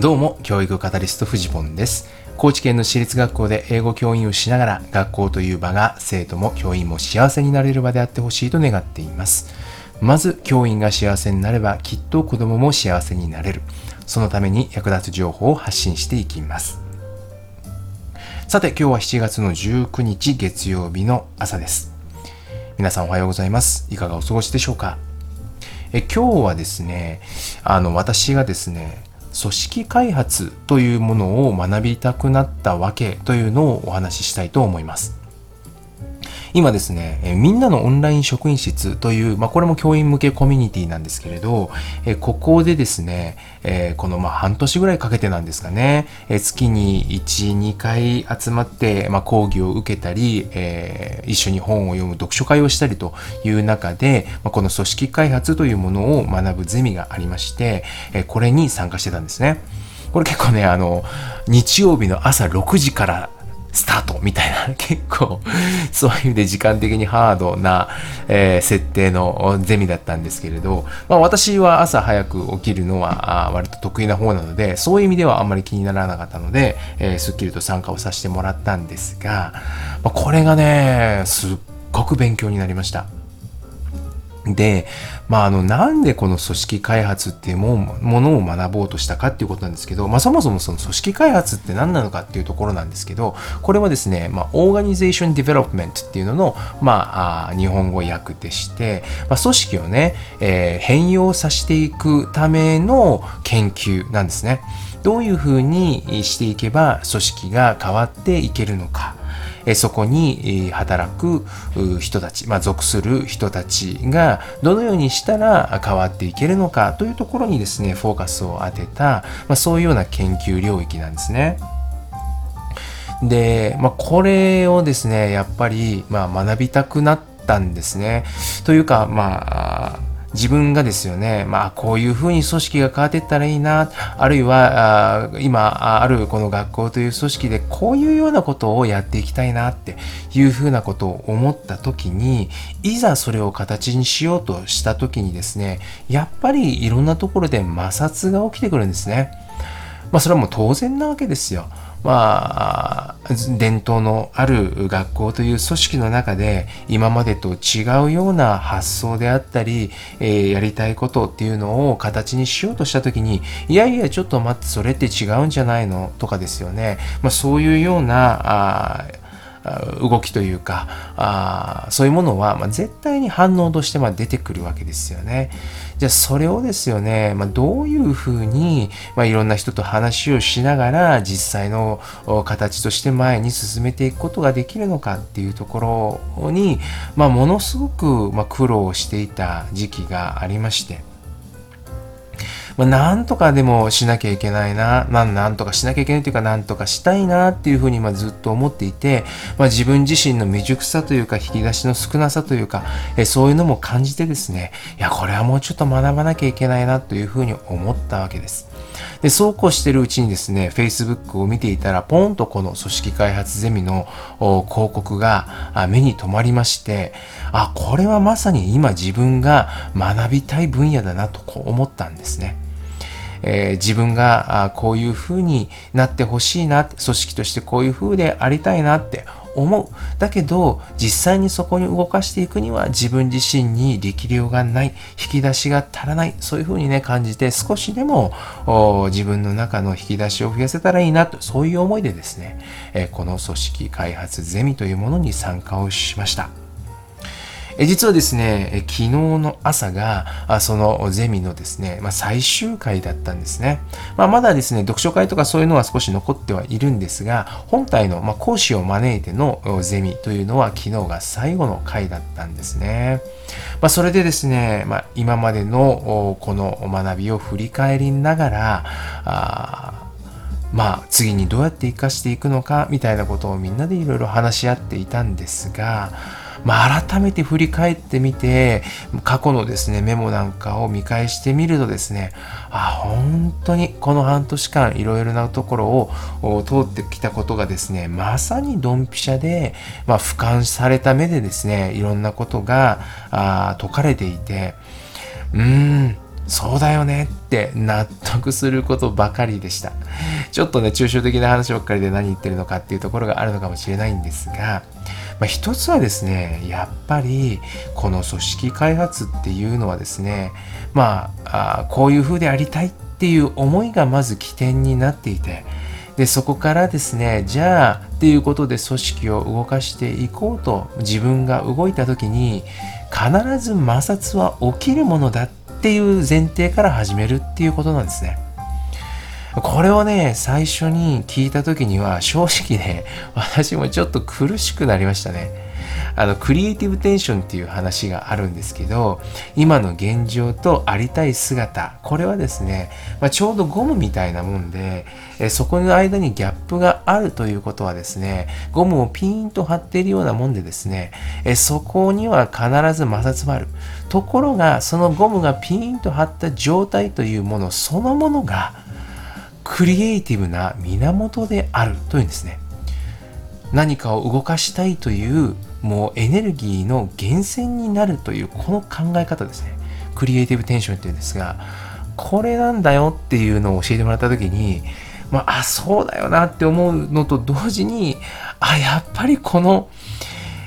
どうも、教育カタリストフジポンです。高知県の私立学校で英語教員をしながら、学校という場が生徒も教員も幸せになれる場であってほしいと願っています。まず、教員が幸せになれば、きっと子供も幸せになれる。そのために役立つ情報を発信していきます。さて、今日は7月の19日月曜日の朝です。皆さんおはようございます。いかがお過ごしでしょうか？え今日はですね、あの、私がですね、組織開発というものを学びたくなったわけというのをお話ししたいと思います。今ですね、えみんなのオンライン職員室という、まあ、これも教員向けコミュニティなんですけれど、えここでですね、えこのま半年ぐらいかけてなんですかね、え月に1、2回集まって、まあ、講義を受けたり、え、一緒に本を読む読書会をしたりという中で、ま、この組織開発というものを学ぶゼミがありまして、えこれに参加してたんですね。これ結構ね、あの、日曜日の朝6時からスタートみたいな、結構、そういう意味で時間的にハードな、えー、設定のゼミだったんですけれど、まあ私は朝早く起きるのは割と得意な方なので、そういう意味ではあんまり気にならなかったので、えー、スッキリと参加をさせてもらったんですが、まあ、これがね、すっごく勉強になりました。で、まあ、あの、なんでこの組織開発っていうものを学ぼうとしたかっていうことなんですけど、まあ、そもそもその組織開発って何なのかっていうところなんですけど、これはですね、まあ、 organization development っていうのの、まあ、日本語訳でして、まあ、組織をね、えー、変容させていくための研究なんですね。どういうふうにしていけば組織が変わっていけるのか。そこに働く人たち、まあ、属する人たちがどのようにしたら変わっていけるのかというところにですねフォーカスを当てた、まあ、そういうような研究領域なんですね。で、まあ、これをですねやっぱり、まあ、学びたくなったんですね。というかまあ自分がですよね、まあ、こういうふうに組織が変わっていったらいいな、あるいは、あ今あるこの学校という組織でこういうようなことをやっていきたいなっていうふうなことを思った時に、いざそれを形にしようとした時にですね、やっぱりいろんなところで摩擦が起きてくるんですね。まあ、それはもう当然なわけですよ。まあ、伝統のある学校という組織の中で今までと違うような発想であったり、えー、やりたいことっていうのを形にしようとした時にいやいやちょっと待ってそれって違うんじゃないのとかですよね、まあ、そういうようなあ動きというかあそういうものは、まあ、絶対に反応としてま出てくるわけですよね。じゃあそれをですよね、まあ、どういうふうに、まあ、いろんな人と話をしながら実際の形として前に進めていくことができるのかっていうところに、まあ、ものすごく、ま苦労していた時期がありまして。まあ、なんとかでもしなきゃいけないな、まあ、なんとかしなきゃいけないというか、なんとかしたいなっていうふうにまずっと思っていて、まあ、自分自身の未熟さというか、引き出しの少なさというか、えそういうのも感じてですね、いや、これはもうちょっと学ばなきゃいけないなというふうに思ったわけです。で、そうこうしてるうちにですね、Facebook を見ていたら、ポンとこの組織開発ゼミの広告が目に留まりまして、あ、これはまさに今自分が学びたい分野だなと思ったんですね。えー、自分がこういう風になってほしいな組織としてこういう風でありたいなって思う。だけど、実際にそこに動かしていくには自分自身に力量がない、引き出しが足らない、そういうふうにね、感じて少しでも自分の中の引き出しを増やせたらいいなと、そういう思いでですね、えこの組織開発ゼミというものに参加をしました。え実はですね、昨日の朝が、あそのゼミのですね、まあ、最終回だったんですね。まあ、まだですね、読書会とかそういうのは少し残ってはいるんですが、本体の、ま講師を招いてのゼミというのは昨日が最後の回だったんですね。まあ、それでですね、まあ、今までのこの学びを振り返りながら、あまあ次にどうやって活かしていくのかみたいなことをみんなでいろいろ話し合っていたんですが、まあ、改めて振り返ってみて、過去のですね、メモなんかを見返してみるとですね、あ、本当にこの半年間いろいろなところを通ってきたことがですね、まさにドンピシャで、まあ、俯瞰された目でですね、いろんなことがあ解かれていて、うーん、そうだよねって納得することばかりでした。ちょっとね抽象的な話ばっかりで何言ってるのかっていうところがあるのかもしれないんですが、まあ、一つはですねやっぱりこの組織開発っていうのはですねまあこういう風でありたいっていう思いがまず起点になっていてでそこからですねじゃあっていうことで組織を動かしていこうと自分が動いた時に必ず摩擦は起きるものだってっていう前提から始めるっていうことなんですね。これをね、最初に聞いた時には正直ね、私もちょっと苦しくなりましたね。あのクリエイティブテンションっていう話があるんですけど今の現状とありたい姿これはですね、まあ、ちょうどゴムみたいなもんでえそこの間にギャップがあるということはですねゴムをピーンと張っているようなもんでですねえそこには必ず摩擦もある。ところがそのゴムがピーンと張った状態というものそのものがクリエイティブな源であるというんですね。何かを動かしたいというもうエネルギーの源泉になるというこの考え方ですね。クリエイティブテンションっていうんですがこれなんだよっていうのを教えてもらった時にまあ、あそうだよなって思うのと同時にあやっぱりこの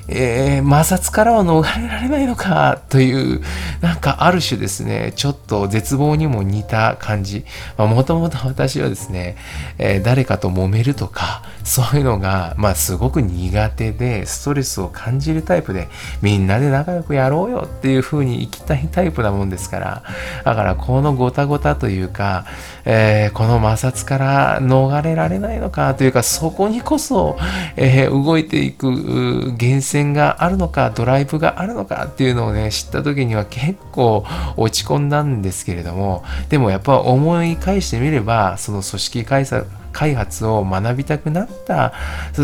えー、摩擦からは逃れられないのかという、なんかある種ですね、ちょっと絶望にも似た感じ。もともと私はですね、えー、誰かと揉めるとか、そういうのが、まあすごく苦手で、ストレスを感じるタイプで、みんなで仲良くやろうよっていう風に生きたいタイプなもんですから、だからこのごたごたというか、えー、この摩擦から逃れられないのかというか、そこにこそ、え動いていく源泉線があるのかドライブがあるのかっていうのをね知った時には結構落ち込んだんですけれどもでもやっぱ思い返してみればその組織開催開発を学びたくなった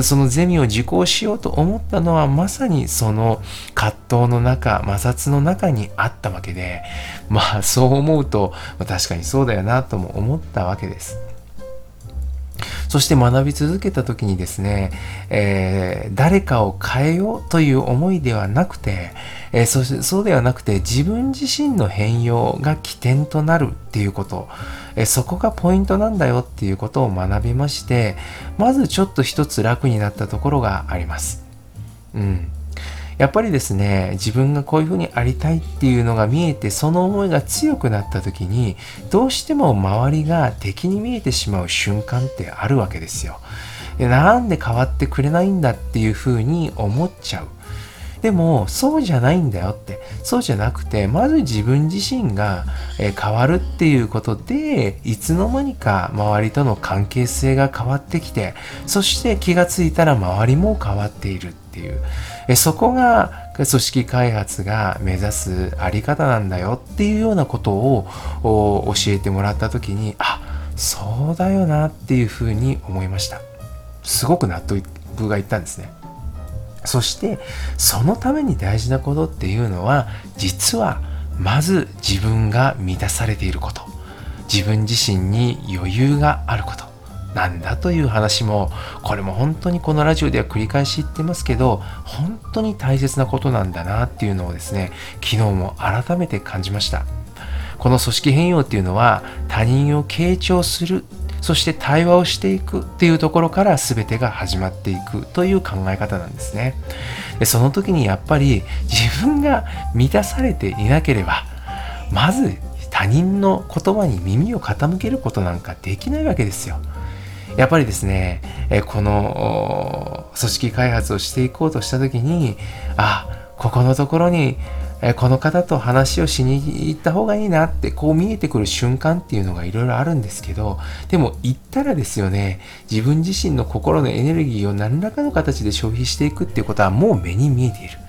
そのゼミを受講しようと思ったのはまさにその葛藤の中摩擦の中にあったわけでまあそう思うと、確かにそうだよなとも思ったわけです。そして学び続けた時にですね、えー、誰かを変えようという思いではなくて、えー、そそうではなくて自分自身の変容が起点となるっていうこと、えー、そこがポイントなんだよっていうことを学びましてまずちょっと一つ楽になったところがあります。うんやっぱりですね自分がこういうふうにありたいっていうのが見えてその思いが強くなった時にどうしても周りが敵に見えてしまう瞬間ってあるわけですよ。なんで変わってくれないんだっていうふうに思っちゃう。でもそうじゃないんだよってそうじゃなくてまず自分自身が変わるっていうことでいつの間にか周りとの関係性が変わってきてそして気がついたら周りも変わっているっていう。えそこが組織開発が目指すあり方なんだよっていうようなことを教えてもらった時にあそうだよなっていうふうに思いました。すごく納得がいったんですね。そしてそのために大事なことっていうのは実はまず自分が満たされていること。自分自身に余裕があること。なんだという話もこれも本当にこのラジオでは繰り返し言ってますけど本当に大切なことなんだなっていうのをですね昨日も改めて感じました。この組織変容っていうのは他人を傾聴するそして対話をしていくっていうところから全てが始まっていくという考え方なんですね。でその時にやっぱり自分が満たされていなければまず他人の言葉に耳を傾けることなんかできないわけですよ。やっぱりですね、えこの組織開発をしていこうとした時にあここのところにえこの方と話をしに行った方がいいなってこう見えてくる瞬間っていうのがいろいろあるんですけどでも行ったらですよね自分自身の心のエネルギーを何らかの形で消費していくっていうことはもう目に見えている。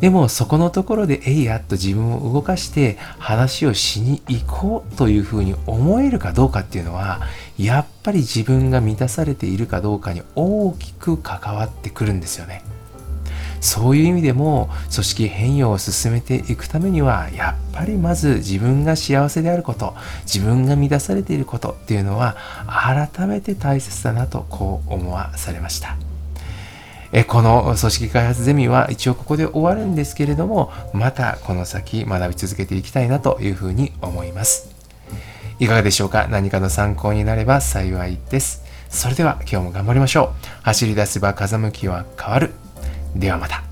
でもそこのところでえいやっと自分を動かして話をしに行こうというふうに思えるかどうかっていうのはやっぱり自分が満たされているかどうかに大きく関わってくるんですよね。そういう意味でも組織変容を進めていくためにはやっぱりまず自分が幸せであること自分が満たされていることっていうのは改めて大切だなとこう思わされました。えこの組織開発ゼミは一応ここで終わるんですけれども、またこの先学び続けていきたいなというふうに思います。いかがでしょうか？何かの参考になれば幸いです。それでは今日も頑張りましょう。走り出せば風向きは変わる。ではまた。